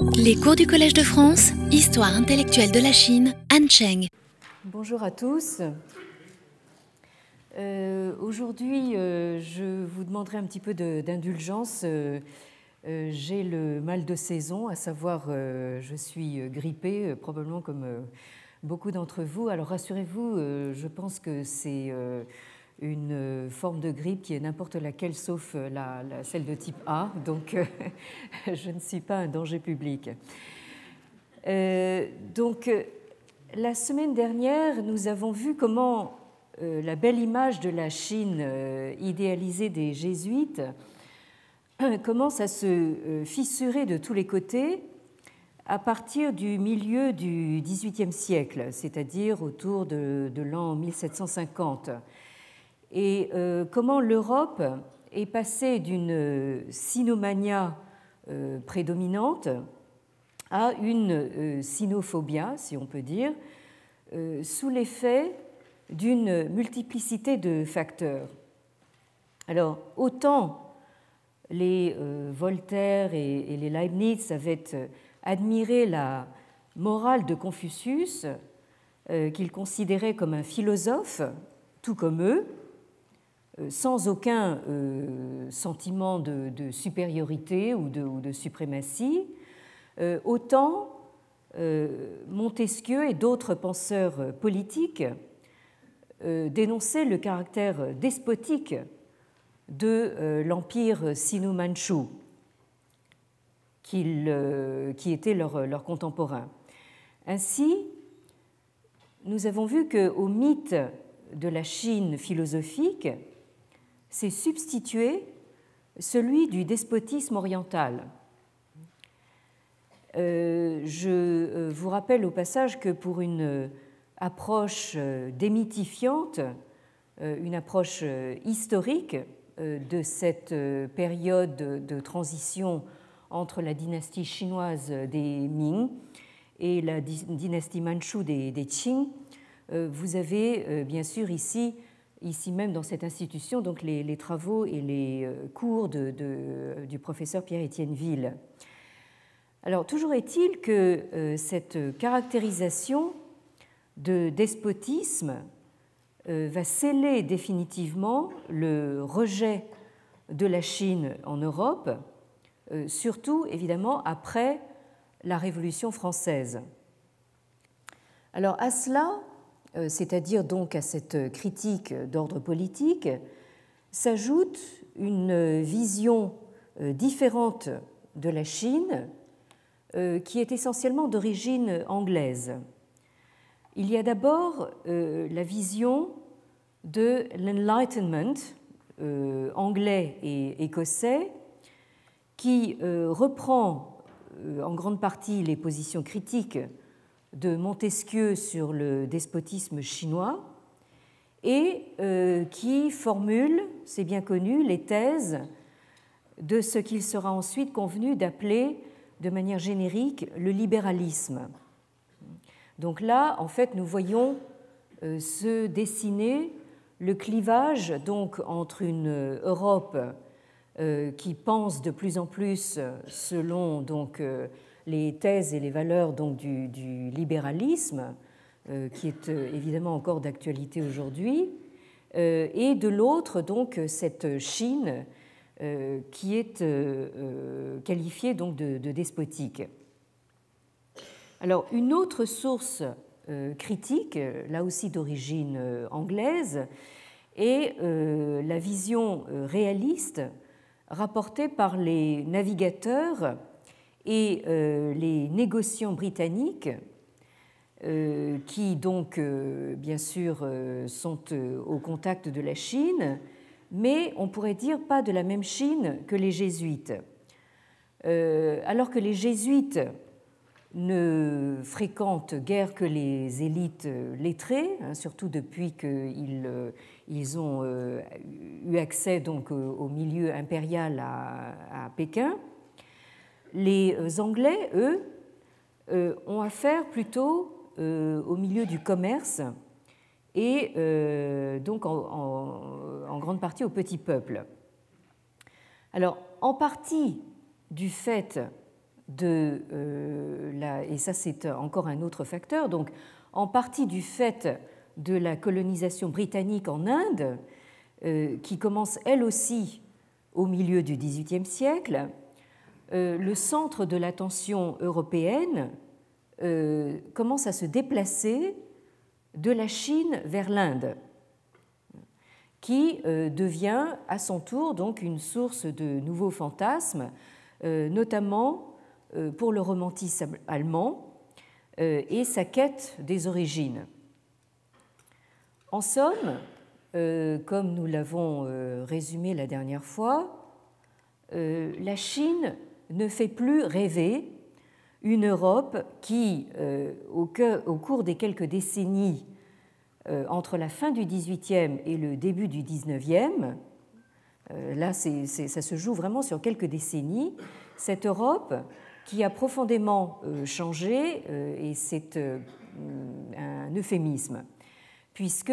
Les cours du Collège de France, Histoire intellectuelle de la Chine, Han Cheng. Bonjour à tous. Euh, Aujourd'hui, euh, je vous demanderai un petit peu d'indulgence. Euh, J'ai le mal de saison, à savoir, je suis grippée, probablement comme beaucoup d'entre vous. Alors rassurez-vous, je pense que c'est une euh, forme de grippe qui est n'importe laquelle sauf euh, la, celle de type A, donc euh, je ne suis pas un danger public. Donc, la semaine dernière, nous avons vu comment la belle image de la Chine idéalisée des jésuites commence à se fissurer de tous les côtés à partir du milieu du XVIIIe siècle, c'est-à-dire autour de l'an 1750. Et euh, comment l'Europe est passée d'une sinomania euh, prédominante à une euh, sinophobia, si on peut dire, euh, sous l'effet d'une multiplicité de facteurs. Alors, autant les euh, Voltaire et, les Leibniz avaient euh, admiré la morale de Confucius, euh, qu'ils considéraient comme un philosophe, tout comme eux, euh, sans aucun euh, sentiment de, supériorité ou de, suprématie, euh, autant euh, Montesquieu et d'autres penseurs euh, politiques euh, dénonçaient le caractère despotique de euh, l'empire euh, qui était leur, leur contemporain. Ainsi, nous avons vu qu'au mythe de la Chine philosophique s'est substitué celui du despotisme oriental. Euh, je euh, vous rappelle au passage que pour une euh, approche démythifiante, une approche historique de cette période de- transition entre la dynastie chinoise des Ming et la dy- dynastie manchoue des, Qing, vous avez bien sûr ici, ici même dans cette institution, donc les, travaux et les euh, cours du professeur Pierre-Étienne Ville. Alors, toujours est-il que euh, cette caractérisation de despotisme euh, va sceller définitivement le rejet de la Chine en Europe, surtout évidemment après la Révolution française. Alors à cela, c'est-à-dire donc à cette critique d'ordre politique, s'ajoute une vision euh, différente de la Chine euh, qui est essentiellement d'origine anglaise. Il y a d'abord euh, la vision de l'Enlightenment euh, anglais et écossais qui euh, reprend euh, en grande partie les positions critiques de Montesquieu sur le despotisme chinois et euh, qui formule, c'est bien connu, les thèses de ce qu'il sera ensuite convenu d'appeler de manière générique le libéralisme. Donc là, en fait, nous voyons euh, se dessiner le clivage donc entre une Europe euh, qui pense de plus en plus selon les thèses et les valeurs donc du, libéralisme, euh, qui est euh, évidemment encore d'actualité aujourd'hui, euh, et de l'autre donc cette Chine qui est qualifiée donc de, de despotique. Alors une autre source critique, là aussi d'origine anglaise, est la vision réaliste rapportée par les navigateurs et euh, les négociants britanniques, euh, qui donc euh, bien sûr sont au contact de la Chine, mais on pourrait dire pas de la même Chine que les jésuites. Alors que les jésuites ne fréquentent guère que les élites lettrées, hein, surtout depuis qu'ils ils ont eu accès donc au milieu impérial à Pékin. Les euh, Anglais, eux, euh, ont affaire plutôt euh, au milieu du commerce et donc en grande partie au petit peuple. Alors, en partie du fait de la, et ça c'est encore un autre facteur, donc en partie du fait de la colonisation britannique en Inde, qui commence elle aussi au milieu du XVIIIe siècle, le centre de l'attention européenne commence à se déplacer de la Chine vers l'Inde qui euh, devient à son tour donc une source de nouveaux fantasmes, euh, notamment euh, pour le romantisme allemand et sa quête des origines. En somme, comme nous l'avons résumé la dernière fois, la Chine ne fait plus rêver une Europe qui, au cours des quelques décennies euh, entre la fin du XVIIIe et le début du XIXe, euh, là ça se joue vraiment sur quelques décennies, cette Europe qui a profondément euh, changé, et c'est un euphémisme, puisque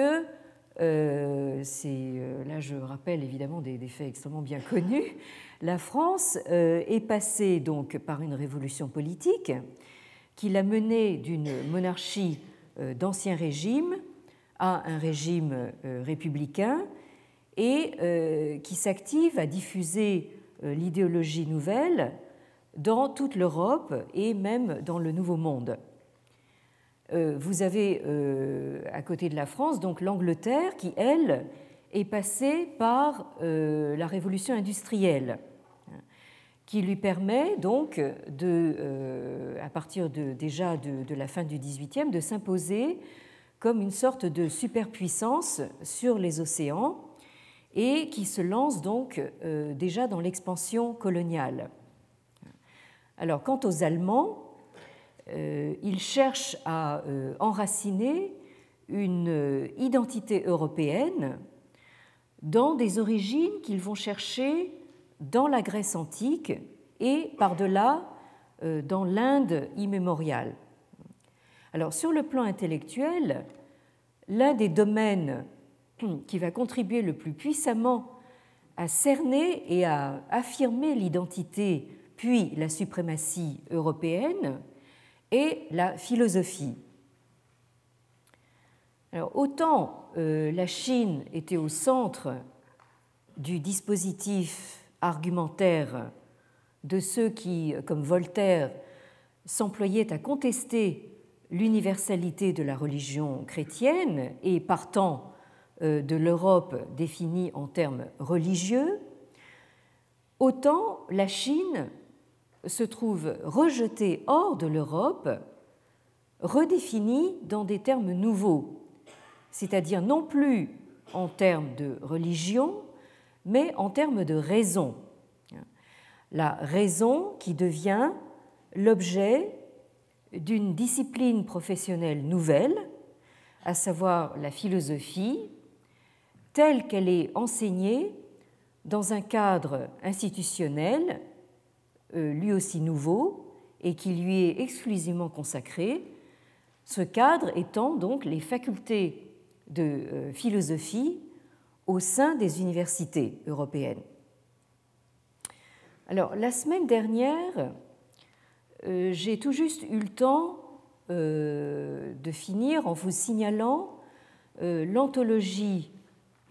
c'est, là je rappelle évidemment des, faits extrêmement bien connus, la France est passée donc par une révolution politique qui l'a menée d'une monarchie d'ancien régime à un régime euh, républicain et euh, qui s'active à diffuser euh, l'idéologie nouvelle dans toute l'Europe et même dans le Nouveau Monde. Vous avez à côté de la France donc l'Angleterre qui, elle, est passée par la révolution industrielle qui lui permet donc à partir de, déjà de, la fin du XVIIIe de s'imposer comme une sorte de superpuissance sur les océans et qui se lance donc euh, déjà dans l'expansion coloniale. Alors quant aux Allemands, euh, ils cherchent à euh, enraciner une identité européenne dans des origines qu'ils vont chercher dans la Grèce antique et par-delà dans l'Inde immémoriale. Alors sur le plan intellectuel, l'un des domaines qui va contribuer le plus puissamment à cerner et à affirmer l'identité puis la suprématie européenne est la philosophie. Autant euh, la Chine était au centre du dispositif argumentaire de ceux qui, comme Voltaire, s'employaient à contester l'universalité de la religion chrétienne et partant euh, de l'Europe définie en termes religieux, autant la Chine se trouve rejetée hors de l'Europe, redéfinie dans des termes nouveaux, c'est-à-dire non plus en termes de religion, mais en termes de raison. La raison qui devient l'objet d'une discipline professionnelle nouvelle, à savoir la philosophie, telle qu'elle est enseignée dans un cadre institutionnel, lui aussi nouveau, et qui lui est exclusivement consacré, ce cadre étant donc les facultés de euh, philosophie au sein des universités européennes. Alors, la semaine dernière, euh, j'ai tout juste eu le temps euh, de finir en vous signalant euh, l'anthologie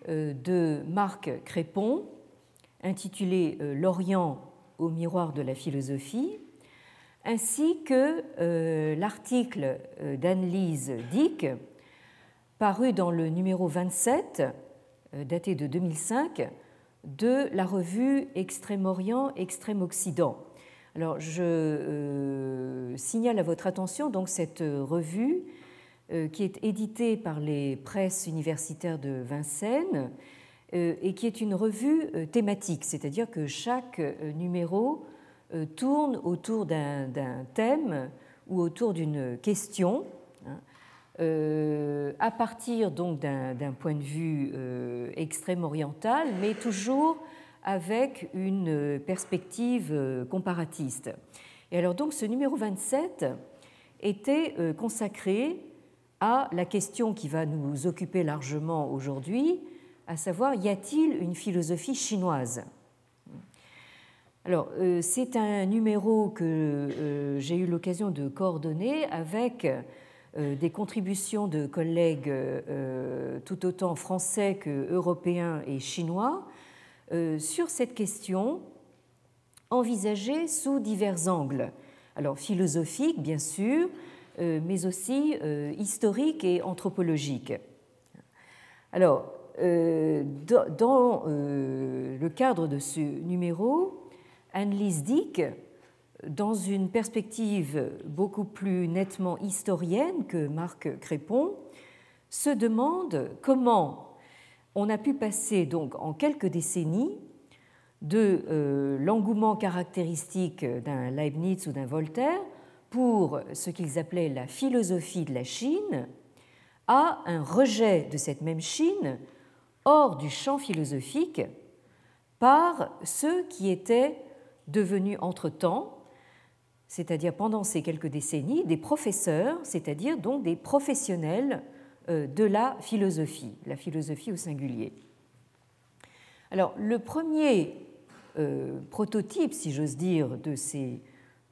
de Marc Crépon intitulée L'Orient au miroir de la philosophie, ainsi que l'article d'Anne-Lise Dick, paru dans le numéro 27, daté de 2005, de la revue Extrême-Orient, Extrême-Occident, alors, je euh, signale à votre attention donc cette revue euh, qui est éditée par les presses universitaires de Vincennes euh, et qui est une revue thématique, c'est-à-dire que chaque numéro tourne autour d'un thème ou autour d'une question. Hein, à partir donc d'un point de vue extrême oriental, mais toujours avec une perspective euh, comparatiste. Et alors donc ce numéro 27 était euh, consacré à la question qui va nous occuper largement aujourd'hui, à savoir y a-t-il une philosophie chinoise? Alors, euh, c'est un numéro que euh, j'ai eu l'occasion de coordonner avec euh, des contributions de collègues tout autant français que européens et chinois sur cette question envisagée sous divers angles. Alors, philosophique, bien sûr, mais aussi historique et anthropologique. Alors, dans le cadre de ce numéro, Anne-Lise Dick, dans une perspective beaucoup plus nettement historienne que Marc Crépon, se demande comment on a pu passer donc en quelques décennies de euh, l'engouement caractéristique d'un Leibniz ou d'un Voltaire pour ce qu'ils appelaient la philosophie de la Chine à un rejet de cette même Chine hors du champ philosophique par ceux qui étaient devenus entre-temps, c'est-à-dire pendant ces quelques décennies, des professeurs, c'est-à-dire donc des professionnels euh, de la philosophie, la philosophie au singulier. Alors, le premier euh, prototype, si j'ose dire, de ces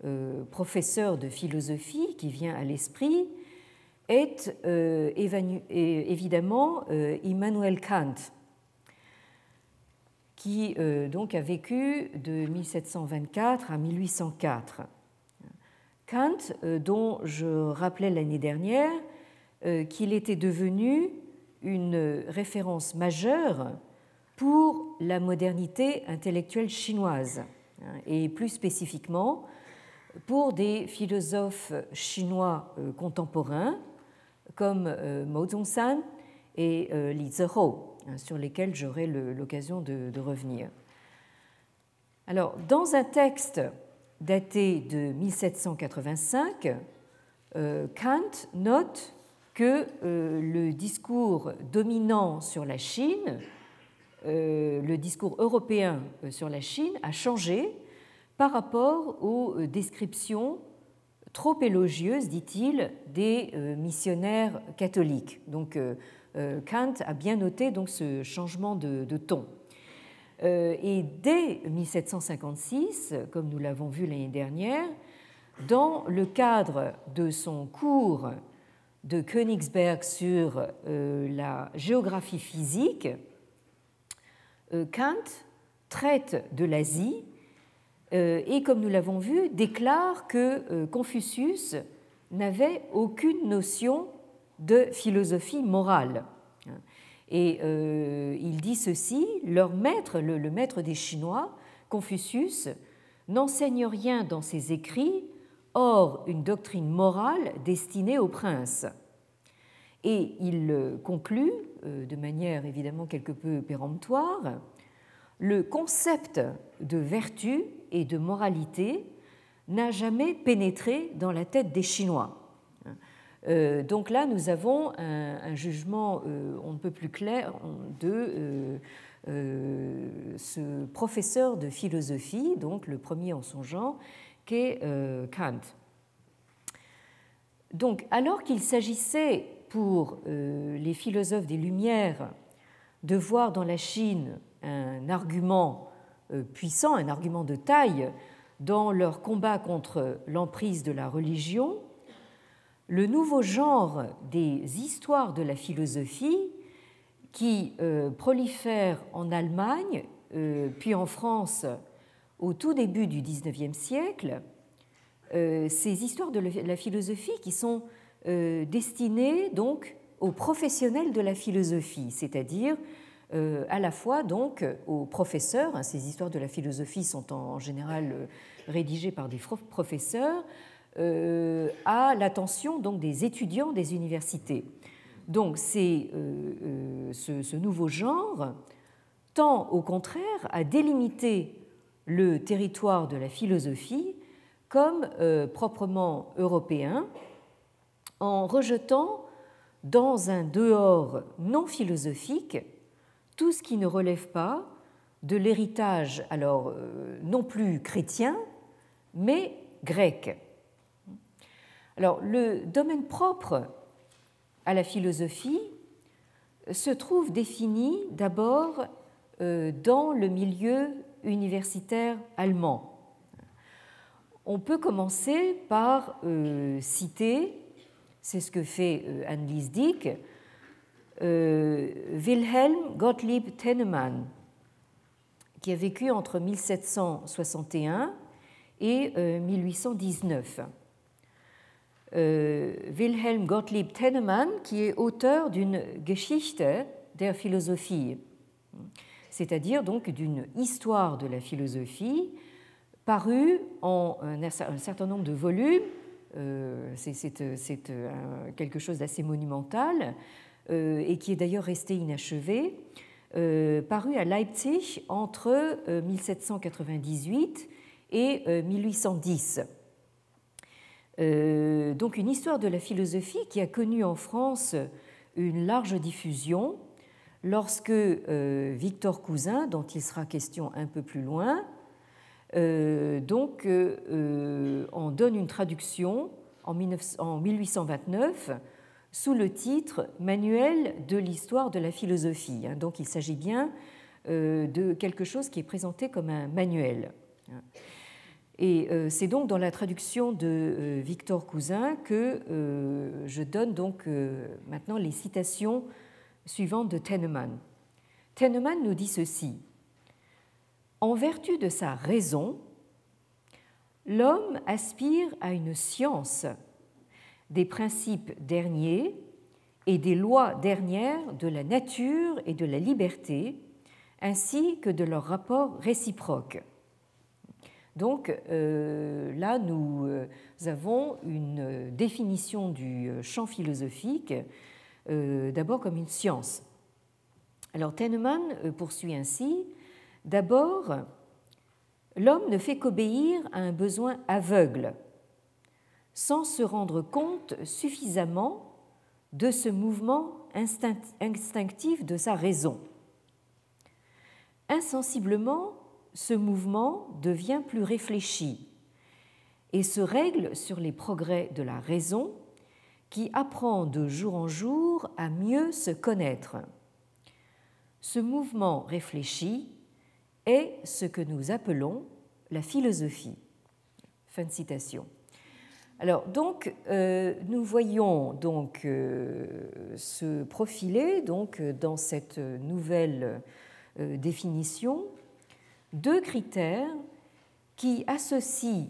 euh, professeurs de philosophie qui vient à l'esprit est évidemment Immanuel Kant, qui euh, donc a vécu de 1724 à 1804. Kant, euh, dont je rappelais l'année dernière euh, qu'il était devenu une référence majeure pour la modernité intellectuelle chinoise, hein, et plus spécifiquement pour des philosophes chinois contemporains comme Mao Zedong et Li Zehou. Hein, sur lesquels j'aurai l'occasion de, revenir. Alors, dans un texte daté de 1785, euh, Kant note que euh, le discours dominant sur la Chine, euh, le discours européen sur la Chine, a changé par rapport aux descriptions trop élogieuses, dit-il, des missionnaires catholiques. Donc, euh, Kant a bien noté donc ce changement de, ton. Euh, et dès 1756, comme nous l'avons vu l'année dernière, dans le cadre de son cours de Königsberg sur euh, la géographie physique, Kant traite de l'Asie et, comme nous l'avons vu, déclare que Confucius n'avait aucune notion de philosophie morale. Et euh, il dit ceci, leur maître, le, maître des Chinois, Confucius, n'enseigne rien dans ses écrits, hors une doctrine morale destinée aux princes. Et il conclut, euh, de manière évidemment quelque peu péremptoire, le concept de vertu et de moralité n'a jamais pénétré dans la tête des Chinois. Euh, donc là, nous avons un, jugement euh, on ne peut plus clair de euh, ce professeur de philosophie, donc le premier en son genre, qu'est Kant. Donc, alors qu'il s'agissait pour les philosophes des Lumières de voir dans la Chine un argument puissant, un argument de taille dans leur combat contre l'emprise de la religion, le nouveau genre des histoires de la philosophie qui euh, prolifère en Allemagne, euh, puis en France au tout début du XIXe siècle, euh, ces histoires de la philosophie qui sont destinées donc aux professionnels de la philosophie, c'est-à-dire à la fois donc aux professeurs. Hein, ces histoires de la philosophie sont en général rédigées par des professeurs, euh, à l'attention donc des étudiants des universités. Donc c'est euh, euh, ce, nouveau genre tend au contraire à délimiter le territoire de la philosophie comme proprement européen en rejetant dans un dehors non philosophique tout ce qui ne relève pas de l'héritage alors non plus chrétien mais grec. Alors, le domaine propre à la philosophie se trouve défini d'abord euh, dans le milieu universitaires allemands. On peut commencer par citer, c'est ce que fait Annelies Dick, Wilhelm Gottlieb Tennemann, qui a vécu entre 1761 et 1819. Euh, euh, Wilhelm Gottlieb Tennemann, qui est auteur d'une Geschichte der Philosophie, c'est-à-dire donc d'une histoire de la philosophie parue en un, certain nombre de volumes. Euh, c'est quelque chose d'assez monumental et qui est d'ailleurs resté inachevé, paru à Leipzig entre 1798 et 1810. Euh, euh, donc une histoire de la philosophie qui a connu en France une large diffusion lorsque euh, Victor Cousin, dont il sera question un peu plus loin, donc en donne une traduction en, 1829 sous le titre Manuel de l'histoire de la philosophie. Hein. Donc il s'agit bien de quelque chose qui est présenté comme un manuel. Et euh, c'est donc dans la traduction de euh, Victor Cousin que euh, je donne donc maintenant les citations suivantes de Tennemann. Tennemann nous dit ceci En vertu de sa raison, l'homme aspire à une science des principes derniers et des lois dernières de la nature et de la liberté, ainsi que de leurs rapports réciproques. Donc euh, là, nous euh, avons une définition du euh, champ philosophique, d'abord comme une science. Alors Tennemann poursuit ainsi, d'abord, l'homme ne fait qu'obéir à un besoin aveugle, sans se rendre compte suffisamment de ce mouvement instinctif de sa raison. Insensiblement, ce mouvement devient plus réfléchi et se règle sur les progrès de la raison qui apprend de jour en jour à mieux se connaître. Ce mouvement réfléchi est ce que nous appelons la philosophie. Fin de citation. Alors donc euh, nous voyons donc euh, se profiler donc dans cette nouvelle euh, définition deux critères qui associent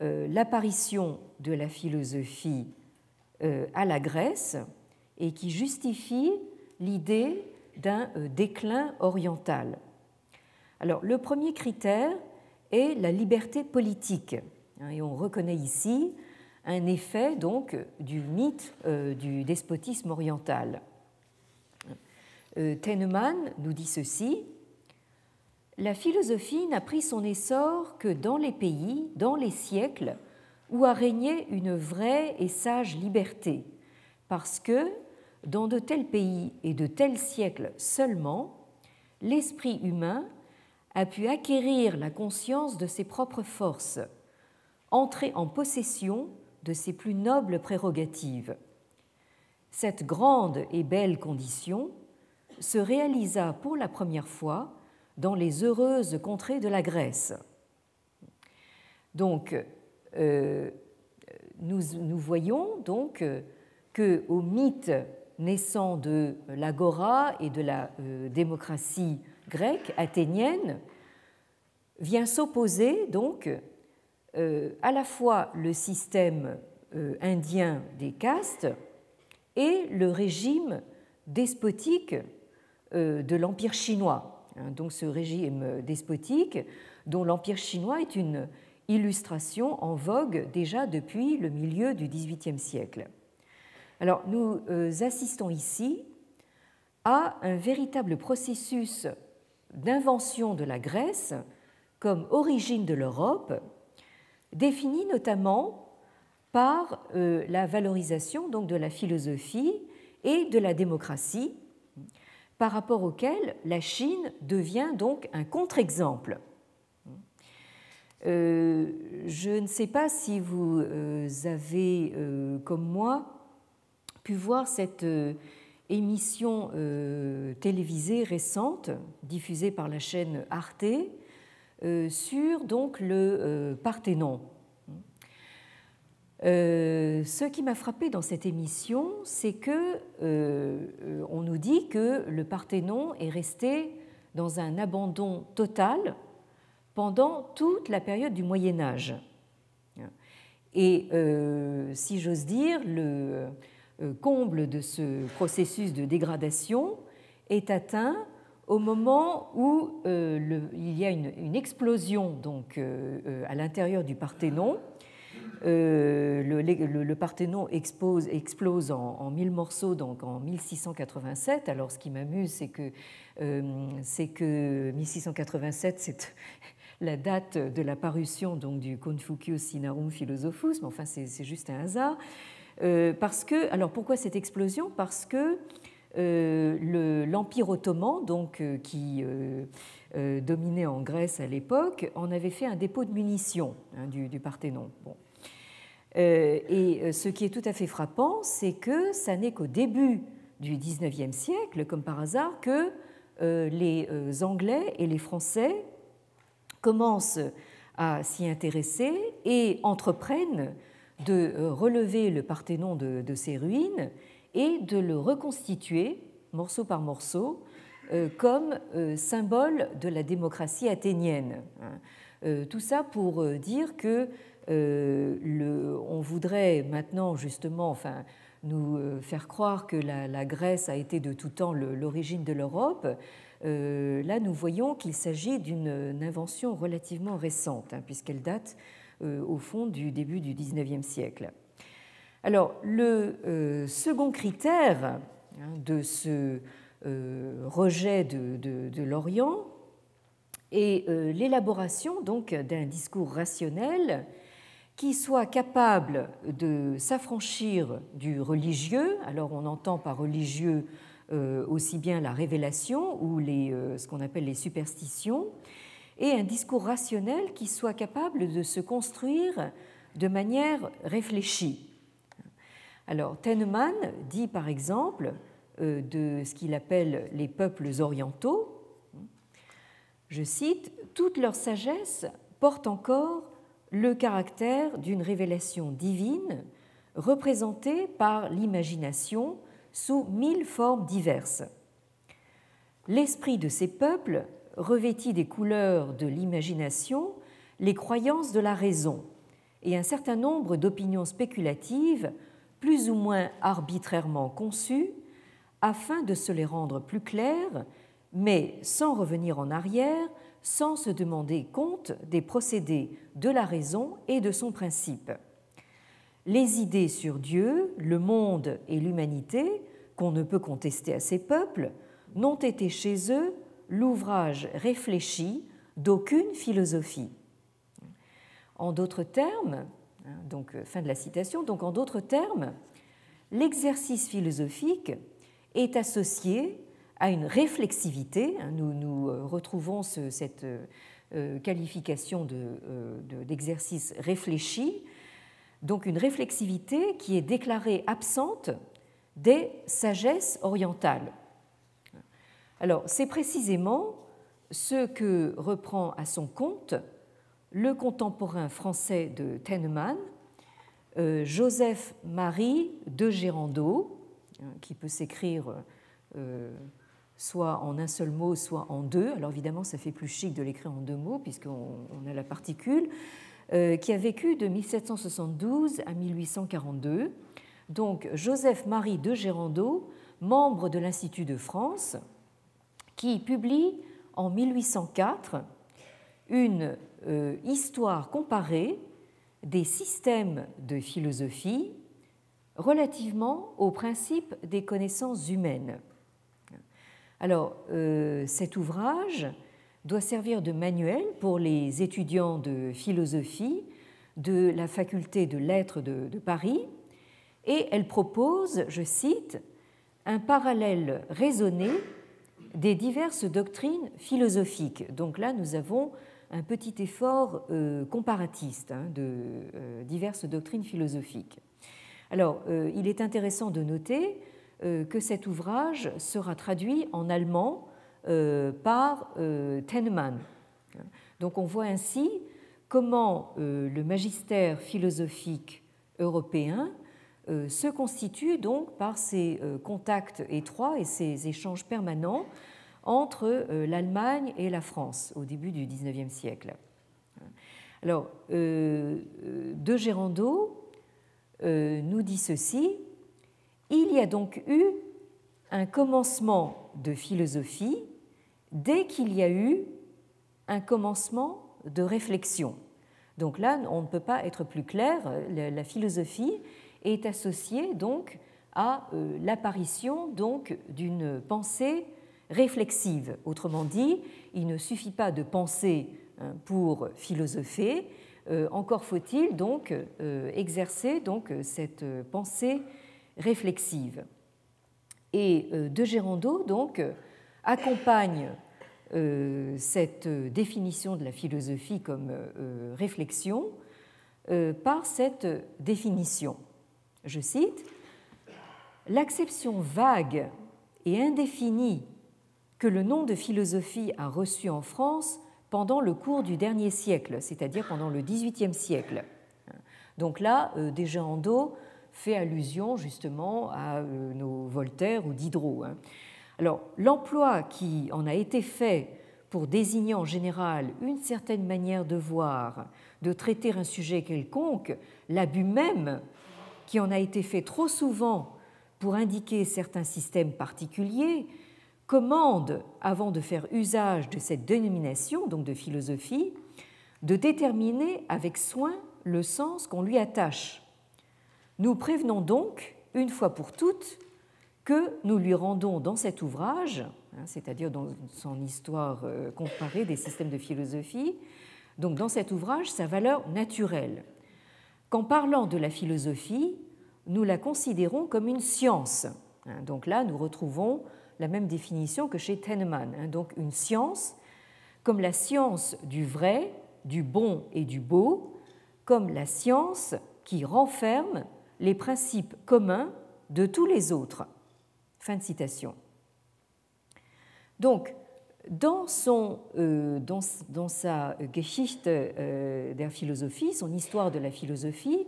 l'apparition de la philosophie à la Grèce et qui justifient l'idée d'un déclin oriental. Alors, le premier critère est la liberté politique. Hein, et on reconnaît ici un effet donc du mythe du despotisme oriental. Tennemann nous dit ceci. La philosophie n'a pris son essor que dans les pays, dans les siècles, où a régné une vraie et sage liberté, parce que, dans de tels pays et de tels siècles seulement, l'esprit humain a pu acquérir la conscience de ses propres forces, entrer en possession de ses plus nobles prérogatives. Cette grande et belle condition se réalisa pour la première fois dans les heureuses contrées de la Grèce. Donc, euh, nous, voyons donc que au mythe naissant de l'agora et de la euh, démocratie grecque athénienne vient s'opposer donc euh, à la fois le système indien des castes et le régime despotique de l'empire chinois Hein, donc ce régime despotique dont l'Empire chinois est une illustration en vogue déjà depuis le milieu du XVIIIe siècle. Alors nous euh, assistons ici à un véritable processus d'invention de la Grèce comme origine de l'Europe, défini notamment par euh, la valorisation donc de la philosophie et de la démocratie par rapport auquel la Chine devient donc un contre-exemple. Euh, je ne sais pas si vous euh, avez, comme moi, pu voir cette émission télévisée récente diffusée par la chaîne Arte sur donc le Parthénon. ce qui m'a frappé dans cette émission, c'est que on nous dit que le Parthénon est resté dans un abandon total pendant toute la période du Moyen Âge. Et euh, si j'ose dire, le euh, comble de ce processus de dégradation est atteint au moment où euh, il y a une, explosion donc, à l'intérieur du Parthénon. Le, Parthénon explose en, mille morceaux donc en 1687. Alors ce qui m'amuse, c'est que, que 1687, c'est la date de la parution donc, du Confucius Sinarum Philosophus, mais enfin c'est juste un hasard. Euh, parce que, alors pourquoi cette explosion? Parce que euh, l'Empire ottoman, donc, euh, qui dominait en Grèce à l'époque, en avait fait un dépôt de munitions hein, du, Parthénon. Et ce qui est tout à fait frappant, c'est que ça n'est qu'au début du XIXe siècle, comme par hasard, que les Anglais et les Français commencent à s'y intéresser et entreprennent de euh, relever le Parthénon de, ses ruines et de le reconstituer, morceau par morceau, euh, comme euh, symbole de la démocratie athénienne. Hein. Tout ça pour dire que on voudrait maintenant justement, nous faire croire que la, Grèce a été de tout temps l'origine de l'Europe, euh, là nous voyons qu'il s'agit d'une invention relativement récente, hein, puisqu'elle date euh, au fond du début du XIXe siècle. Alors le euh, second critère hein, de ce rejet de, l'Orient est l'élaboration donc d'un discours rationnel qui soit capable de s'affranchir du religieux. Alors on entend par religieux euh, aussi bien la révélation ou euh, ce qu'on appelle les superstitions, et un discours rationnel qui soit capable de se construire de manière réfléchie. Alors, Tennemann dit par exemple euh, de ce qu'il appelle les peuples orientaux, je cite, Toute leur sagesse porte encore le caractère d'une révélation divine représentée par l'imagination sous mille formes diverses. L'esprit de ces peuples revêtit des couleurs de l'imagination les croyances de la raison et un certain nombre d'opinions spéculatives plus ou moins arbitrairement conçues afin de se les rendre plus claires, mais sans revenir en arrière, sans se demander compte des procédés de la raison et de son principe les idées sur Dieu, le monde et l'humanité, qu'on ne peut contester à ces peuples, n'ont été chez eux l'ouvrage réfléchi d'aucune philosophie. En d'autres termes, donc euh, fin de la citation, donc en d'autres termes, l'exercice philosophique est associé à une réflexivité. Hein, nous, nous euh, retrouvons cette euh, qualification d'exercice réfléchi donc une réflexivité qui est déclarée absente des sagesses orientales. Alors, c'est précisément ce que reprend à son compte le contemporain français de Tennemann, euh, Joseph-Marie de Gérando, hein, qui peut s'écrire euh, soit en un seul mot, soit en deux. Alors évidemment, ça fait plus chic de l'écrire en deux mots, puisqu'on a la particule. Euh, qui a vécu de 1772 à 1842. Donc Joseph-Marie de Gérando, membre de l'Institut de France, qui publie en 1804 une euh, histoire comparée des systèmes de philosophie relativement aux principes des connaissances humaines. Alors, euh, cet ouvrage doit servir de manuel pour les étudiants de philosophie de la faculté de lettres de, Paris et elle propose, je cite, un parallèle raisonné des diverses doctrines philosophiques. Donc là, nous avons un petit effort euh, comparatiste hein, de euh, diverses doctrines philosophiques. Alors, euh, il est intéressant de noter que cet ouvrage sera traduit en allemand par Tennemann. Donc on voit ainsi comment le magistère philosophique européen se constitue donc par ces contacts étroits et ces échanges permanents entre l'Allemagne et la France au début du XIXe siècle. Alors, euh, De Gérando euh, nous dit ceci il y a donc eu un commencement de philosophie dès qu'il y a eu un commencement de réflexion. Donc là, on ne peut pas être plus clair. La philosophie est associée donc à euh, l'apparition donc d'une pensée réflexive. Autrement dit, il ne suffit pas de penser Hein, pour philosopher. Euh, encore faut-il donc euh, exercer donc cette pensée réflexive. Et euh, De Gérando accompagne cette définition de la philosophie comme réflexion par cette définition. Je cite L'acception vague et indéfinie que le nom de philosophie a reçue en France pendant le cours du dernier siècle, c'est-à-dire pendant le XVIIIe siècle. Donc là, euh, déjà en dos fait allusion justement à euh, nos Voltaire ou Diderot. Hein. Alors, l'emploi qui en a été fait pour désigner en général une certaine manière de voir, de traiter un sujet quelconque, l'abus même qui en a été fait trop souvent pour indiquer certains systèmes particuliers, commande, avant de faire usage de cette dénomination, donc de philosophie, de déterminer avec soin le sens qu'on lui attache. Nous prévenons donc, une fois pour toutes, que nous lui rendons dans cet ouvrage, hein, c'est-à-dire dans son histoire euh, comparée des systèmes de philosophie, donc dans cet ouvrage, sa valeur naturelle. Qu'en parlant de la philosophie, nous la considérons comme une science. Hein, donc là, nous retrouvons la même définition que chez Tennemann. Hein. donc une science comme la science du vrai, du bon et du beau, comme la science qui renferme les principes communs de tous les autres. Fin de citation. Donc, dans, son, euh, dans, dans, sa Geschichte euh, der Philosophie, son histoire de la philosophie,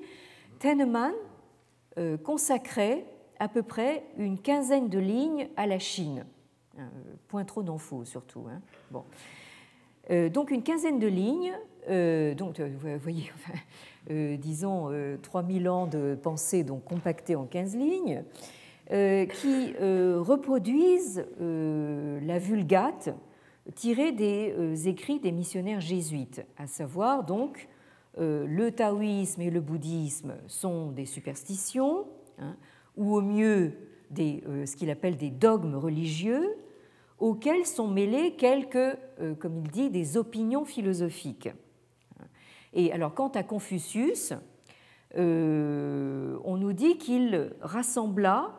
Tennemann euh, consacrait à peu près une quinzaine de lignes à la Chine. Euh, point trop d'infos surtout. Hein. Bon. Euh, donc une quinzaine de lignes, euh, vous voyez, disons 3000 ans de pensée donc compactées en 15 lignes, qui reproduisent la Vulgate tirée des écrits des missionnaires jésuites, à savoir donc le taoïsme et le bouddhisme sont des superstitions. Hein, ou au mieux des, euh, ce qu'il appelle des dogmes religieux, auxquels sont mêlés quelques, euh, comme il dit, des opinions philosophiques. Et alors, quant à Confucius, euh, on nous dit qu'il rassembla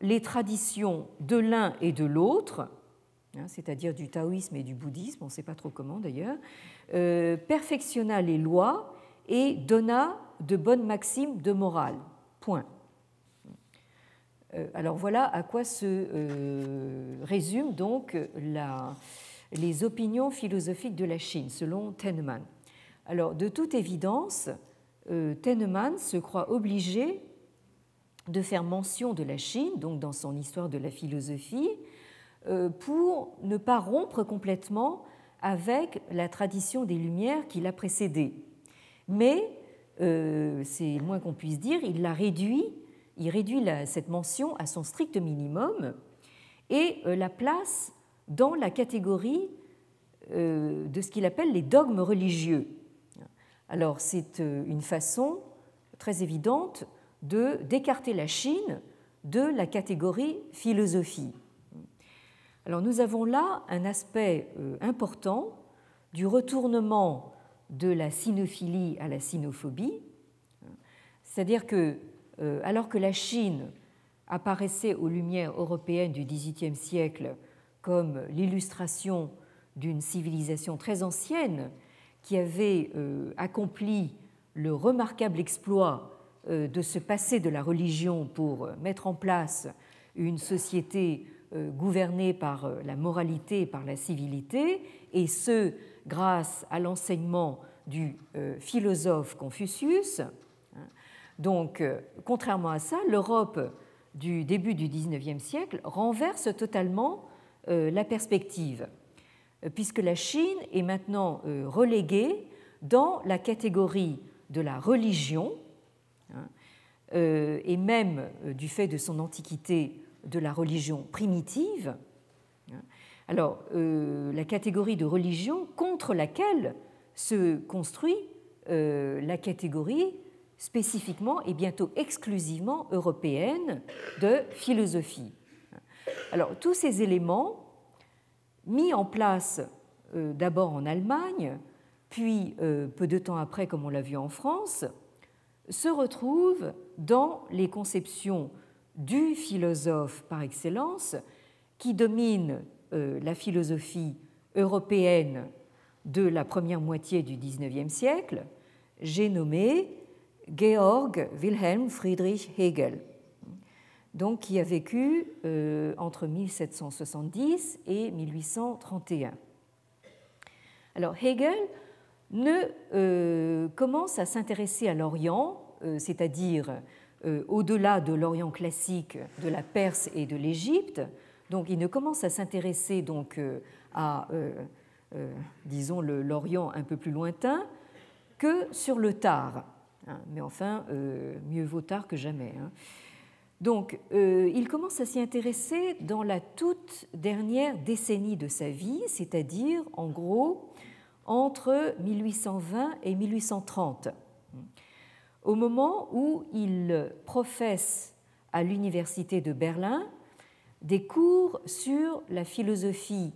les traditions de l'un et de l'autre, hein, c'est-à-dire du taoïsme et du bouddhisme, on ne sait pas trop comment d'ailleurs, perfectionna les lois et donna de bonnes maximes de morale. Point. Euh, alors voilà à quoi se euh, résument donc les opinions philosophiques de la Chine, selon Tennemann. Alors de toute évidence, euh, Tennemann se croit obligé de faire mention de la Chine, donc dans son histoire de la philosophie, pour ne pas rompre complètement avec la tradition des Lumières qui l'a précédée. Mais, c'est le moins qu'on puisse dire, il l'a réduit il réduit cette mention à son strict minimum et euh, la place dans la catégorie euh, de ce qu'il appelle les dogmes religieux. Alors c'est euh, une façon très évidente de d'écarter la Chine de la catégorie philosophie. Alors nous avons là un aspect important du retournement de la sinophilie à la sinophobie, c'est-à-dire que alors que la Chine apparaissait aux lumières européennes du XVIIIe siècle comme l'illustration d'une civilisation très ancienne qui avait euh, accompli le remarquable exploit euh, de se passer de la religion pour mettre en place une société euh, gouvernée par euh, la moralité et par la civilité, et ce, grâce à l'enseignement du philosophe Confucius. Donc, contrairement à ça, l'Europe du début du XIXe siècle renverse totalement la perspective, puisque la Chine est maintenant reléguée dans la catégorie de la religion, hein, euh, et même euh, du fait de son antiquité de la religion primitive. Hein. Alors, euh, la catégorie de religion contre laquelle se construit la catégorie spécifiquement et bientôt exclusivement européenne de philosophie. Alors, tous ces éléments, mis en place d'abord en Allemagne, puis peu de temps après, comme on l'a vu en France, se retrouve dans les conceptions du philosophe par excellence qui domine euh, la philosophie européenne de la première moitié du XIXe siècle, j'ai nommé Georg Wilhelm Friedrich Hegel, donc qui a vécu euh, entre 1770 et 1831. Alors Hegel ne euh, commence à s'intéresser à l'Orient, euh, c'est-à-dire au-delà de l'Orient classique, de la Perse et de l'Égypte. Donc il ne commence à s'intéresser donc à, disons, l'Orient un peu plus lointain que sur le tard. Hein. mais enfin, mieux vaut tard que jamais. Hein. Donc, il commence à s'y intéresser dans la toute dernière décennie de sa vie, c'est-à-dire, en gros, entre 1820 et 1830, au moment où il professe à l'Université de Berlin des cours sur la philosophie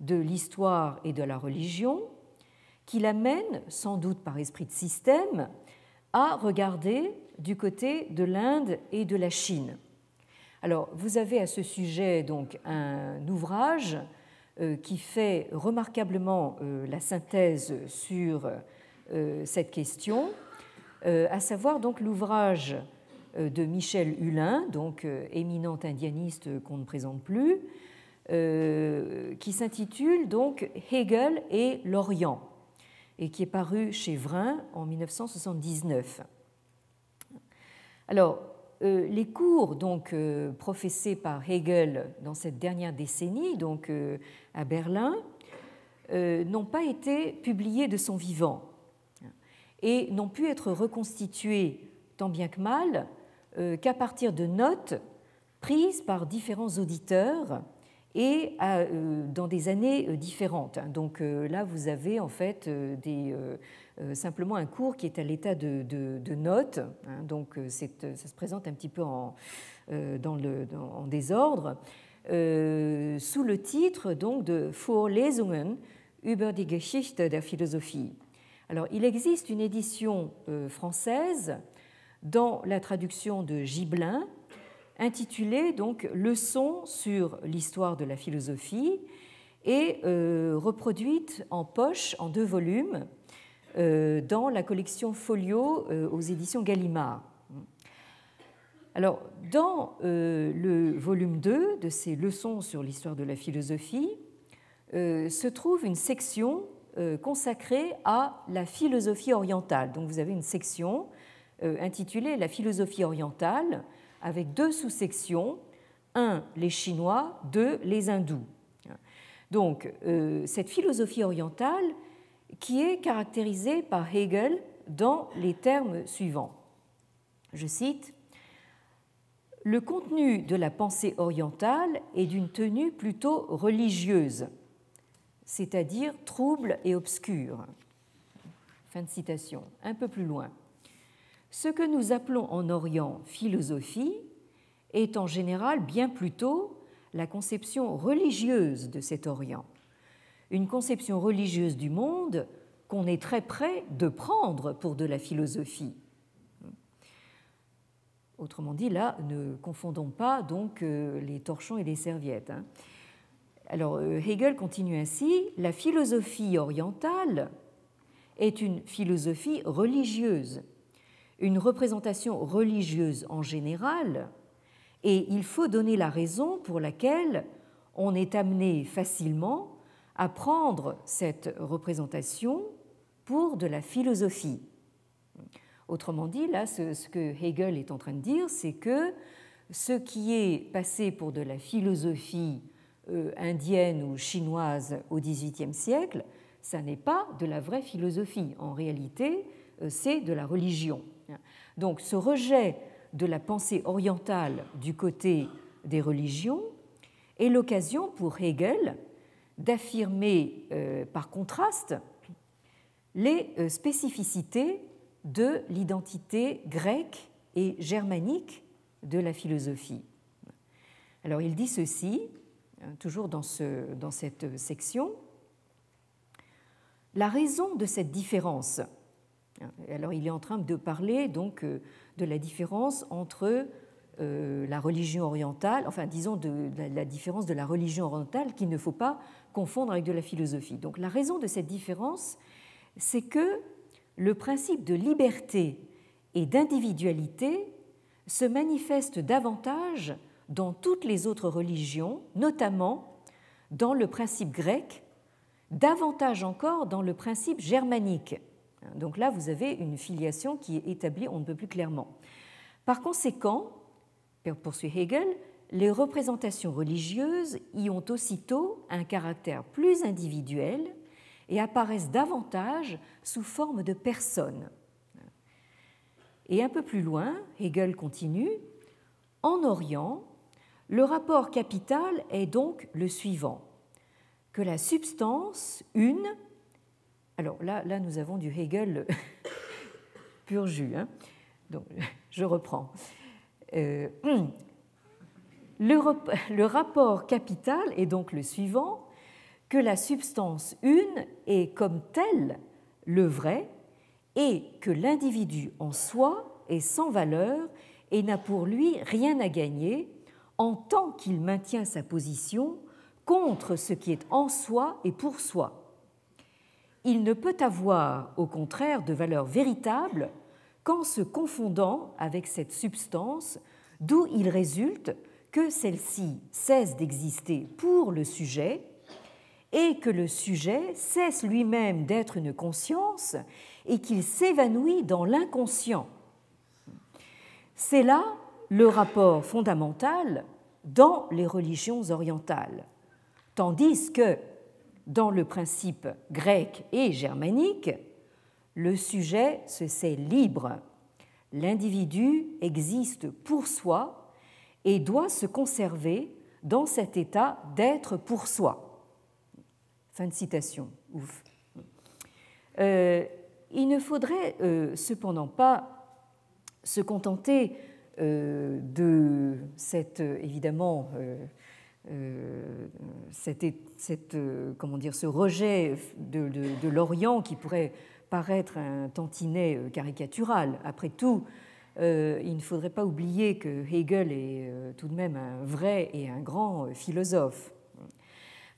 de l'histoire et de la religion qui l'amènent, sans doute par esprit de système, à regarder du côté de l'Inde et de la Chine. Alors, vous avez à ce sujet donc un ouvrage euh, qui fait remarquablement euh, la synthèse sur euh, cette question, à savoir donc l'ouvrage de Michel Hulin, donc éminent indianiste qu'on ne présente plus, qui s'intitule donc Hegel et l'Orient et qui est paru chez Vrin en 1979. Alors, euh, les cours donc euh, professés par Hegel dans cette dernière décennie, donc euh, à Berlin, n'ont pas été publiés de son vivant et n'ont pu être reconstitués tant bien que mal qu'à partir de notes prises par différents auditeurs et dans des années différentes. Donc là, vous avez en fait euh, simplement un cours qui est à l'état de, notes, hein, donc euh, ça se présente un petit peu euh, en désordre, sous le titre donc de Vorlesungen über die Geschichte der Philosophie. Alors, il existe une édition française dans la traduction de Gibelin, intitulée donc Leçons sur l'histoire de la philosophie et reproduite en poche en deux volumes euh, dans la collection Folio euh, aux éditions Gallimard. Alors, dans euh, le volume 2 de ces leçons sur l'histoire de la philosophie, se trouve une section consacrée à la philosophie orientale. Donc, vous avez une section intitulée La philosophie orientale, avec deux sous-sections. Un, les Chinois, deux, les Hindous. Donc, cette philosophie orientale qui est caractérisé par Hegel dans les termes suivants. Je cite Le contenu de la pensée orientale est d'une tenue plutôt religieuse, c'est-à-dire trouble et obscure. Fin de citation. Un peu plus loin. Ce que nous appelons en Orient philosophie est en général bien plutôt la conception religieuse de cet Orient une conception religieuse du monde qu'on est très près de prendre pour de la philosophie. Autrement dit, là, ne confondons pas donc euh, les torchons et les serviettes. Hein. Alors euh, Hegel continue ainsi la philosophie orientale est une philosophie religieuse, une représentation religieuse en général Et il faut donner la raison pour laquelle on est amené facilement à prendre cette représentation pour de la philosophie. Autrement dit, là, ce, que Hegel est en train de dire, c'est que ce qui est passé pour de la philosophie euh, indienne ou chinoise au XVIIIe siècle, ça n'est pas de la vraie philosophie. En réalité, euh, c'est de la religion. Donc ce rejet de la pensée orientale du côté des religions est l'occasion pour Hegel d'affirmer euh, par contraste les spécificités de l'identité grecque et germanique de la philosophie. Alors il dit ceci, hein, toujours dans cette section, la raison de cette différence. Alors il est en train de parler donc euh, de la différence entre euh, la religion orientale, enfin disons de la différence de la religion orientale qu'il ne faut pas confondre avec de la philosophie. Donc la raison de cette différence, c'est que le principe de liberté et d'individualité se manifeste davantage dans toutes les autres religions, notamment dans le principe grec, davantage encore dans le principe germanique. Donc là, vous avez une filiation qui est établie on ne peut plus clairement. Par conséquent, poursuit Hegel, les représentations religieuses y ont aussitôt un caractère plus individuel et apparaissent davantage sous forme de personnes. Et un peu plus loin, Hegel continue, en Orient, le rapport capital est donc le suivant, que la substance une, alors là, nous avons du Hegel pur jus, hein. je reprends. Euh, le, le rapport capital est donc le suivant, que la substance une est comme telle le vrai et que l'individu en soi est sans valeur et n'a pour lui rien à gagner en tant qu'il maintient sa position contre ce qui est en soi et pour soi. Il ne peut avoir, au contraire, de valeur véritable qu'en se confondant avec cette substance, d'où il résulte que celle-ci cesse d'exister pour le sujet et que le sujet cesse lui-même d'être une conscience et qu'il s'évanouit dans l'inconscient. C'est là le rapport fondamental dans les religions orientales, tandis que dans le principe grec et germanique, le sujet se sait libre. L'individu existe pour soi et doit se conserver dans cet état d'être pour soi. Fin de citation. Ouf. Euh, il ne faudrait euh, cependant pas se contenter euh, de cette, évidemment, cette, comment dire, ce rejet de, l'Orient qui pourrait paraître un tantinet caricatural. Après tout, il ne faudrait pas oublier que Hegel est tout de même un vrai et un grand philosophe.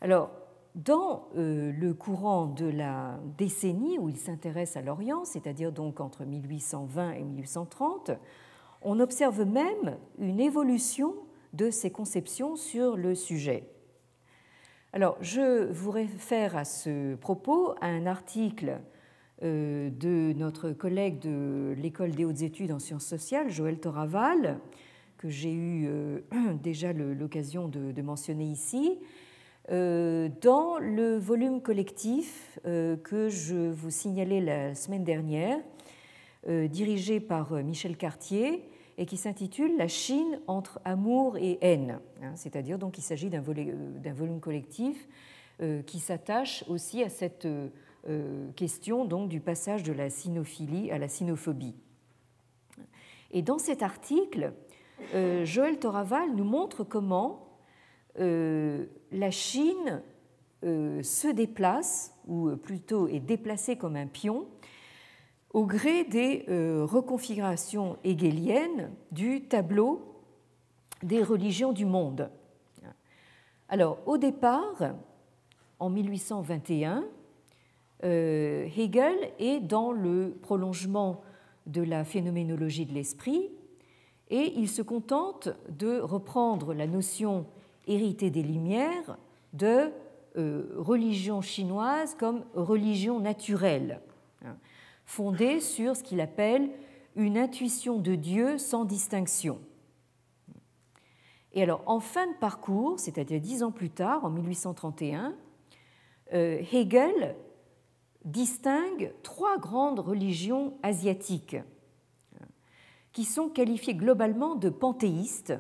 Alors, dans euh, le courant de la décennie où il s'intéresse à l'Orient, c'est-à-dire donc entre 1820 et 1830, on observe même une évolution de ses conceptions sur le sujet. Alors, je vous réfère à ce propos à un article euh, de notre collègue de l'École des hautes études en sciences sociales, Joël Toraval, que j'ai eu euh, déjà l'occasion de mentionner ici, euh, dans le volume collectif que je vous signalais la semaine dernière, dirigé par Michel Cartier et qui s'intitule La Chine entre amour et haine, hein, c'est-à-dire donc il s'agit d'un volume collectif qui s'attache aussi à cette question donc du passage de la sinophilie à la sinophobie. Et dans cet article, Joël Toraval nous montre comment euh, la Chine euh, se déplace, ou plutôt est déplacée comme un pion, au gré des euh, reconfigurations hegeliennes du tableau des religions du monde. Alors, au départ, en 1821, Hegel est dans le prolongement de la phénoménologie de l'esprit et il se contente de reprendre la notion héritée des Lumières de religion chinoise comme religion naturelle, fondée sur ce qu'il appelle une intuition de Dieu sans distinction. Et alors, en fin de parcours, c'est-à-dire dix ans plus tard, en 1831, euh, Hegel distingue trois grandes religions asiatiques qui sont qualifiées globalement de panthéistes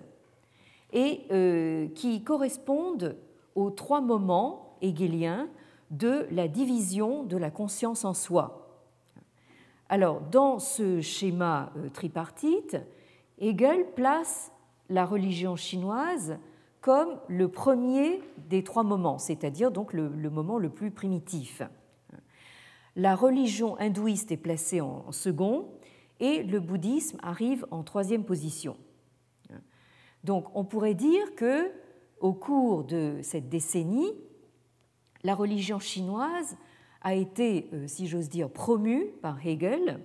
et euh, qui correspondent aux trois moments hegeliens de la division de la conscience en soi. Alors, dans ce schéma euh, tripartite, Hegel place la religion chinoise comme le premier des trois moments, c'est-à-dire donc le, moment le plus primitif. La religion hindouiste est placée en second et le bouddhisme arrive en troisième position. Donc on pourrait dire que au cours de cette décennie, la religion chinoise a été, euh, si j'ose dire, promue par Hegel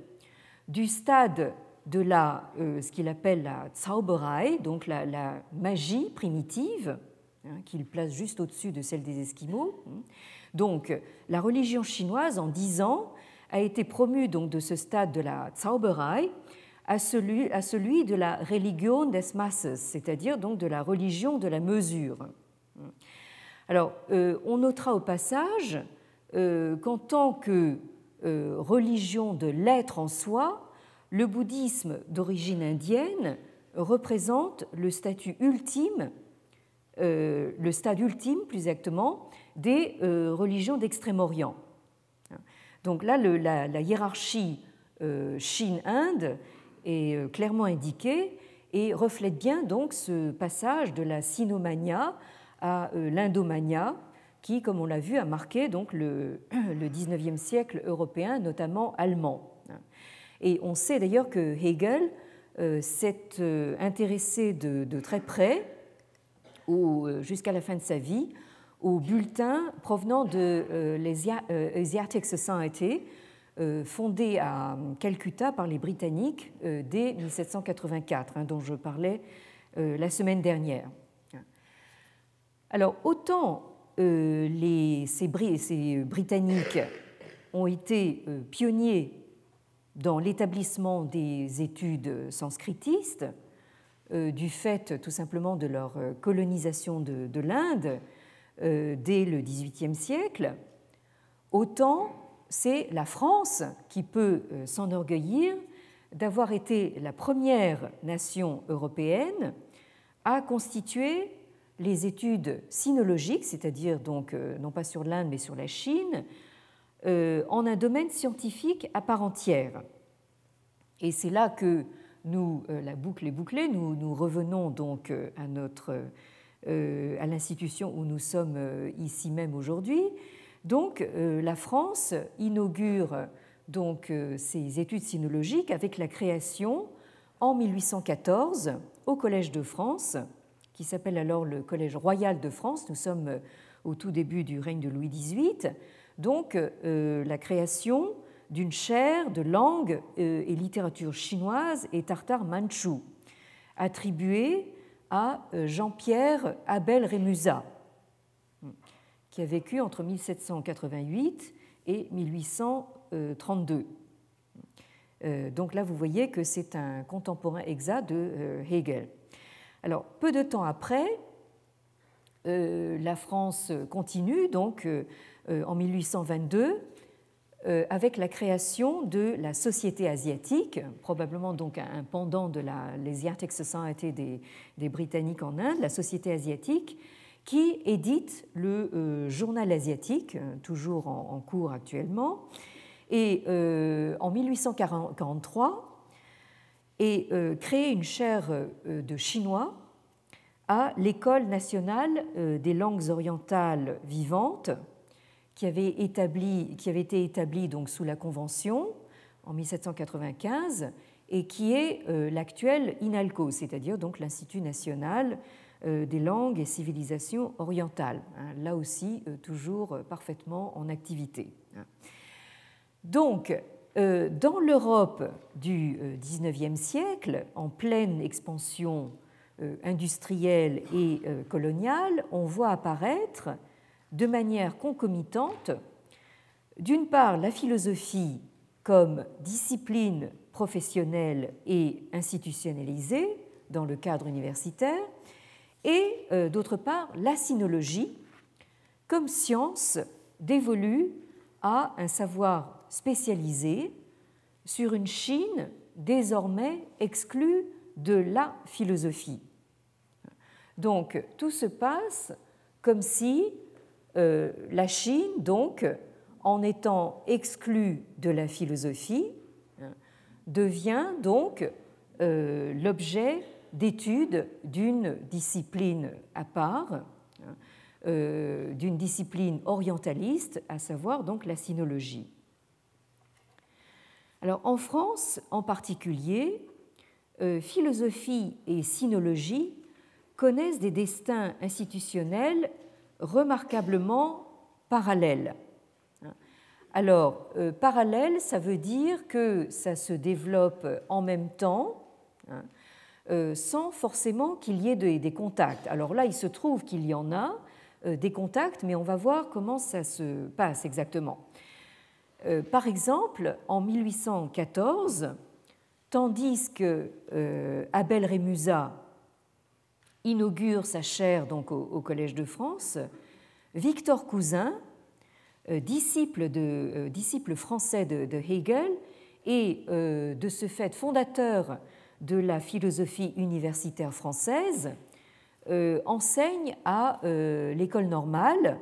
du stade de la, euh, ce qu'il appelle la Zauberei, donc la, magie primitive, hein, qu'il place juste au-dessus de celle des Esquimaux. Donc, la religion chinoise, en dix ans, a été promue donc de ce stade de la Zauberei à celui, de la religion des masses, c'est-à-dire donc de la religion de la mesure. Alors, euh, on notera au passage qu'en tant que religion de l'être en soi, le bouddhisme d'origine indienne représente le statut ultime, euh, le stade ultime plus exactement, des euh, religions d'Extrême-Orient. Donc là, la, hiérarchie euh, Chine-Inde est clairement indiquée et reflète bien donc ce passage de la sinomania à l'indomania qui, comme on l'a vu, a marqué donc le, le 19e siècle européen, notamment allemand. Et on sait d'ailleurs que Hegel euh, s'est euh, intéressé de, très près, euh, jusqu'à la fin de sa vie, aux bulletins provenant de l'Asiatic Society, fondé à Calcutta par les Britanniques dès 1784, hein, dont je parlais la semaine dernière. Alors, autant les, ces, Britanniques ont été pionniers dans l'établissement des études sanskritistes, euh, du fait tout simplement de leur euh, colonisation de, l'Inde euh, dès le XVIIIe siècle, autant c'est la France qui peut s'enorgueillir d'avoir été la première nation européenne à constituer les études sinologiques, c'est-à-dire donc non pas sur l'Inde mais sur la Chine, euh, en un domaine scientifique à part entière. Et c'est là que nous, euh, la boucle est bouclée, nous, revenons donc euh, à, notre, à l'institution où nous sommes ici même aujourd'hui. Donc la France inaugure donc ces études sinologiques avec la création en 1814 au Collège de France, qui s'appelle alors le Collège royal de France. Nous sommes au tout début du règne de Louis XVIII donc euh, la création d'une chaire de langue euh, et littérature chinoise et tartare manchou, attribuée à euh, Jean-Pierre Abel Rémusat, qui a vécu entre 1788 et 1832. Donc là, vous voyez que c'est un contemporain exact de Hegel. Alors, peu de temps après, la France continue donc euh, en 1822 euh, avec la création de la Société asiatique, probablement donc un pendant de l'Asiatic Society des, des, Britanniques en Inde, la Société asiatique, qui édite le euh, Journal asiatique, toujours en, cours actuellement, et en 1843, et crée une chaire de chinois à l'École nationale des langues orientales vivantes, qui avait, été établi donc sous la Convention en 1795 et qui est euh, l'actuel INALCO, c'est-à-dire donc l'Institut national euh, des langues et civilisations orientales, hein, là aussi euh, toujours parfaitement en activité. Donc, Dans l'Europe du XIXe siècle, en pleine expansion industrielle et coloniale, on voit apparaître de manière concomitante, d'une part, la philosophie comme discipline professionnelle et institutionnalisée dans le cadre universitaire, et euh, d'autre part, la sinologie comme science dévolue à un savoir spécialisé sur une Chine désormais exclue de la philosophie. Donc tout se passe comme si euh, la Chine, donc, en étant exclue de la philosophie, devient donc euh, l'objet d'étude d'une discipline à part, hein, euh, d'une discipline orientaliste, à savoir donc la sinologie. Alors en France en particulier, philosophie et sinologie connaissent des destins institutionnels remarquablement parallèle. Alors, euh, parallèle, ça veut dire que ça se développe en même temps, hein, euh, sans forcément qu'il y ait des, contacts. Alors là, il se trouve qu'il y en a euh, des contacts, mais on va voir comment ça se passe exactement. Par exemple, en 1814, tandis que Abel Rémusat inaugure sa chaire donc au, Collège de France, Victor Cousin, euh, disciple, euh, français de, Hegel et euh, de ce fait fondateur de la philosophie universitaire française, enseigne à l'école normale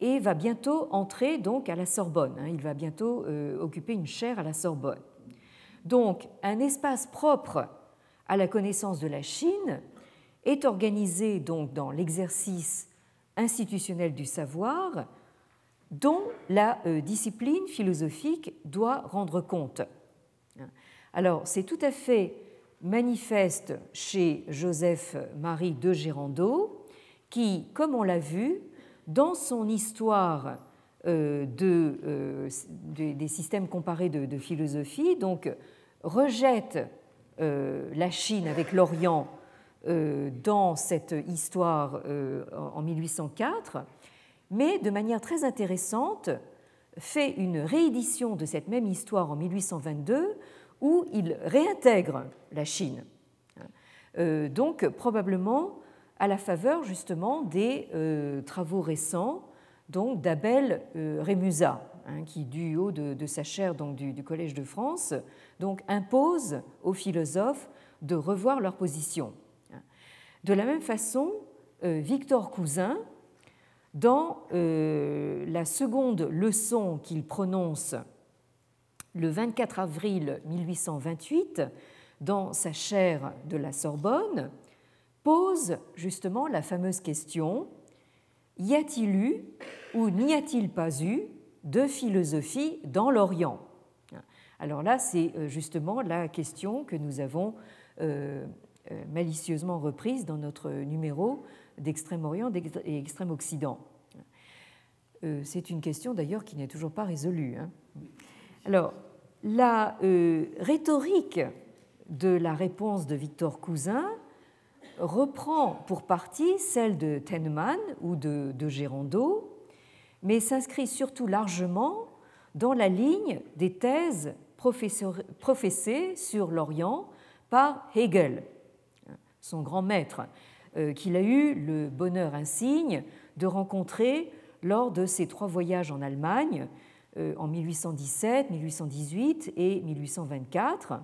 et va bientôt entrer donc à la Sorbonne. Hein. Il va bientôt occuper une chaire à la Sorbonne. Donc un espace propre à la connaissance de la Chine est organisé donc dans l'exercice institutionnel du savoir dont la euh, discipline philosophique doit rendre compte. Alors, c'est tout à fait manifeste chez Joseph-Marie de Gérando, qui, comme on l'a vu, dans son histoire euh, euh, des systèmes comparés de, philosophie, donc rejette la Chine avec l'Orient euh, dans cette histoire euh, en 1804, mais de manière très intéressante, fait une réédition de cette même histoire en 1822 où il réintègre la Chine. Euh, donc probablement à la faveur justement des travaux récents donc d'Abel Rémusat, hein, qui du haut de, sa chaire du, Collège de France donc impose aux philosophes de revoir leur position. De la même façon, euh, Victor Cousin, dans euh, la seconde leçon qu'il prononce le 24 avril 1828 dans sa chaire de la Sorbonne, pose justement la fameuse question Y a-t-il eu ou n'y a-t-il pas eu de philosophie dans l'Orient? Alors là, c'est euh, justement la question que nous avons euh, malicieusement reprise dans notre numéro d'Extrême-Orient et Extrême-Occident. Euh, c'est une question d'ailleurs qui n'est toujours pas résolue. Hein. Alors, la euh, rhétorique de la réponse de Victor Cousin reprend pour partie celle de Tennemann ou de, de Gérando, mais s'inscrit surtout largement dans la ligne des thèses professées sur l'Orient par Hegel son grand maître, euh, qu'il a eu le bonheur insigne de rencontrer lors de ses trois voyages en Allemagne euh, en 1817, 1818 et 1824.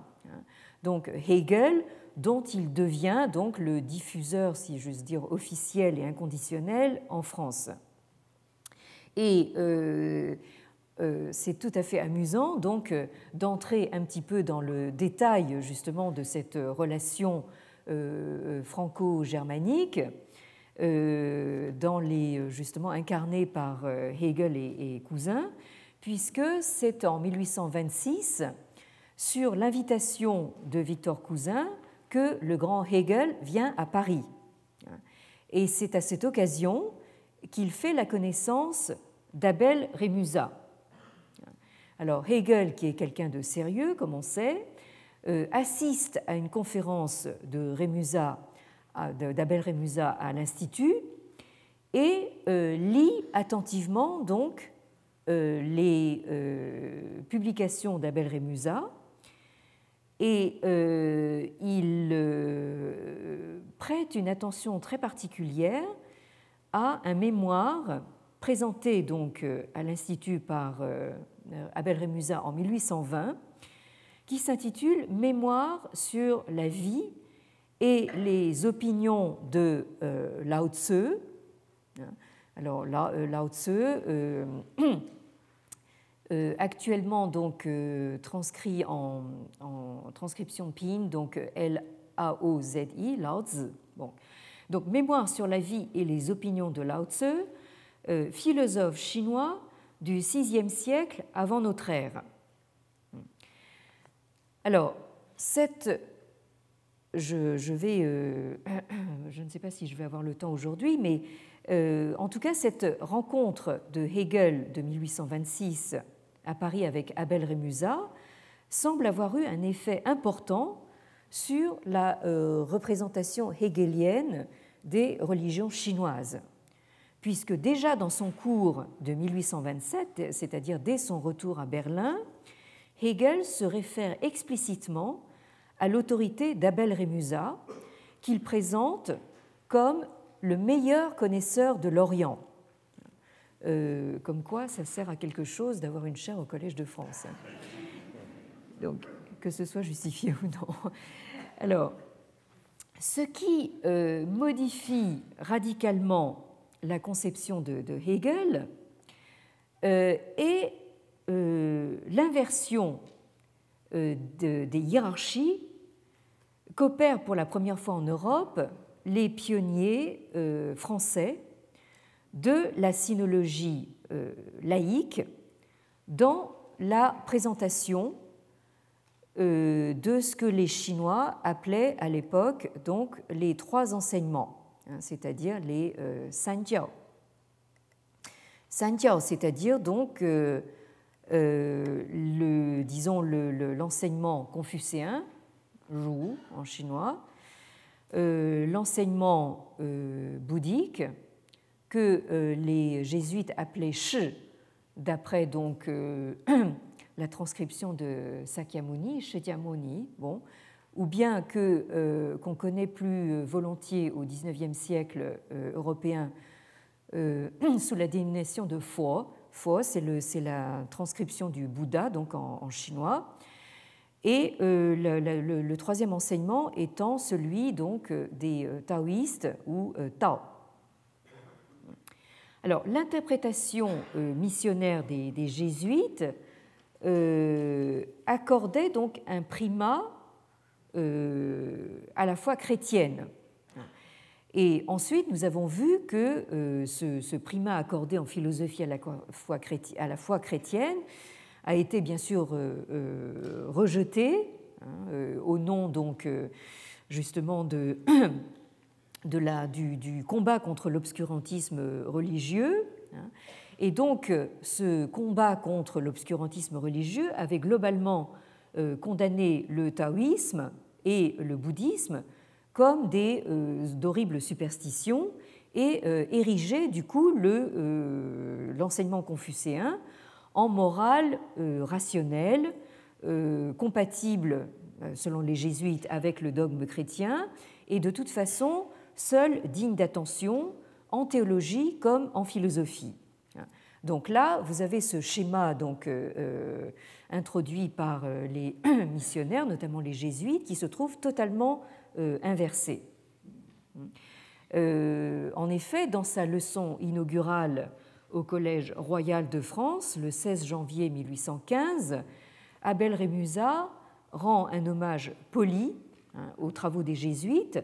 Donc Hegel, dont il devient donc le diffuseur, si j'ose dire, officiel et inconditionnel en France. Et euh, c'est tout à fait amusant donc d'entrer un petit peu dans le détail justement de cette relation euh, euh, franco-germanique, euh, dans les, justement incarnés par Hegel et, Cousin, puisque c'est en 1826, sur l'invitation de Victor Cousin, que le grand Hegel vient à Paris. Et c'est à cette occasion qu'il fait la connaissance d'Abel Rémusat. Alors Hegel, qui est quelqu'un de sérieux, comme on sait, assiste à une conférence de d'Abel Rémusat à l'Institut et lit attentivement donc les publications d'Abel Rémusat et euh, il euh, prête une attention très particulière à un mémoire présenté donc euh, à l'Institut par Abel Rémusat en 1820 qui s'intitule Mémoire sur la vie et les opinions de Lao Tse. Alors Lao Tse actuellement donc euh, transcrit en, transcription PIN, donc L-A-O-Z-I, Lao Tzu. Bon. Donc Mémoire sur la vie et les opinions de Lao Tzu, euh, philosophe chinois du VIe siècle avant notre ère. Alors, cette, je, vais, je ne sais pas si je vais avoir le temps aujourd'hui, mais en tout cas, cette rencontre de Hegel de 1826 à Paris avec Abel Rémusat semble avoir eu un effet important sur la euh, représentation hegelienne des religions chinoises, puisque déjà dans son cours de 1827, c'est-à-dire dès son retour à Berlin, Hegel se réfère explicitement à l'autorité d'Abel Rémusat, qu'il présente comme le meilleur connaisseur de l'Orient euh, comme quoi ça sert à quelque chose d'avoir une chaire au Collège de France. Donc, que ce soit justifié ou non. Alors, ce qui euh, modifie radicalement la conception de, Hegel euh, est l'inversion des hiérarchies qu'opèrent pour la première fois en Europe les pionniers français de la sinologie euh, laïque dans la présentation euh, de ce que les Chinois appelaient à l'époque donc les trois enseignements, hein, c'est-à-dire les euh, Sanjiao. Sanjiao, c'est-à-dire donc disons l'enseignement confucéen, en chinois, l'enseignement bouddhique, que euh, les jésuites appelaient Shi, d'après donc euh, la transcription de Sakyamuni, bon, ou bien que euh, qu'on connaît plus volontiers au XIXe siècle européen sous la dénomination de Fo. Fo, c'est la transcription du Bouddha, donc en, chinois. Et le, le, troisième enseignement étant celui donc des taoïstes ou Tao. Alors, l'interprétation euh, missionnaire des, jésuites euh, accordait donc un primat euh, à la fois chrétienne. Et ensuite, nous avons vu que ce, primat accordé en philosophie à la, fois chrétienne a été bien sûr rejeté hein, au nom donc justement de de du, combat contre l'obscurantisme religieux. Hein. Et donc, ce combat contre l'obscurantisme religieux avait globalement euh, condamné le taoïsme et le bouddhisme comme des euh, d'horribles superstitions et euh, érigé du coup l'enseignement confucéen en morale rationnelle, compatible selon les jésuites avec le dogme chrétien et de toute façon seul digne d'attention en théologie comme en philosophie. Donc là, vous avez ce schéma donc, euh, euh, introduit par euh, les missionnaires, notamment les jésuites, qui se trouve totalement inversé. en effet, dans sa leçon inaugurale au Collège royal de France, le 16 janvier 1815, Abel Rémusat rend un hommage poli hein, aux travaux des jésuites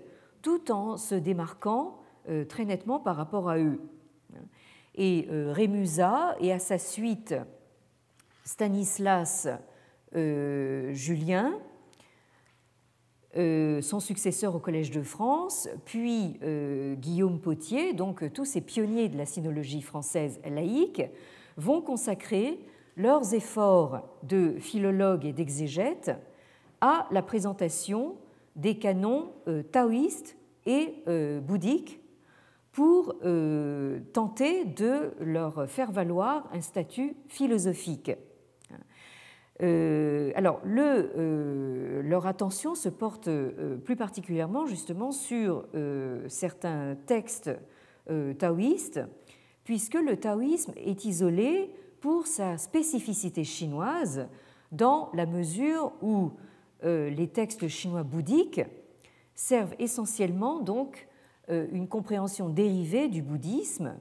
tout en se démarquant euh, très nettement par rapport à eux. Et euh, Rémusat et à sa suite Stanislas euh, Julien, son successeur au Collège de France, puis Guillaume Potier, donc tous ces pionniers de la sinologie française laïque, vont consacrer leurs efforts de philologues et d'exégètes à la présentation des canons taoïstes et bouddhiques pour tenter de leur faire valoir un statut philosophique. Euh, alors, euh, leur attention se porte euh, plus particulièrement justement sur certains textes taoïstes, puisque le taoïsme est isolé pour sa spécificité chinoise dans la mesure où les textes chinois bouddhiques servent essentiellement donc une compréhension dérivée du bouddhisme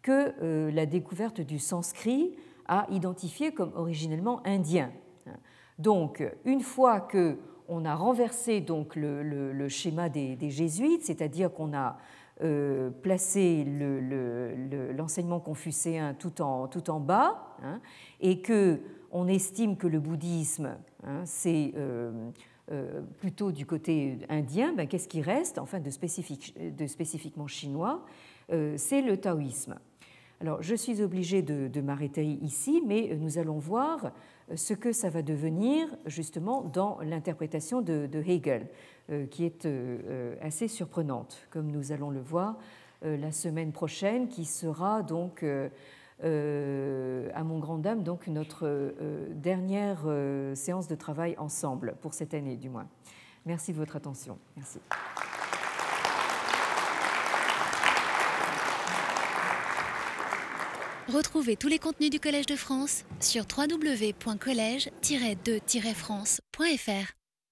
que la découverte du sanskrit à identifier comme originellement indien. Donc, une fois que on a renversé donc le, schéma des, jésuites, c'est-à-dire qu'on a euh, placé l'enseignement confucéen tout en, tout en bas, hein, et que on estime que le bouddhisme, hein, c'est euh, euh, plutôt du côté indien, ben, qu'est-ce qui reste, enfin de, spécifique, de spécifiquement chinois C'est le taoïsme. Alors, je suis obligée de, m'arrêter ici, mais nous allons voir euh, ce que ça va devenir justement dans l'interprétation de, Hegel, euh, qui est euh, assez surprenante, comme nous allons le voir la semaine prochaine, qui sera donc, à mon grand dame, donc notre dernière séance de travail ensemble, pour cette année du moins. Merci de votre attention. Merci. Retrouvez tous les contenus du Collège de France sur www.colège-2-france.fr.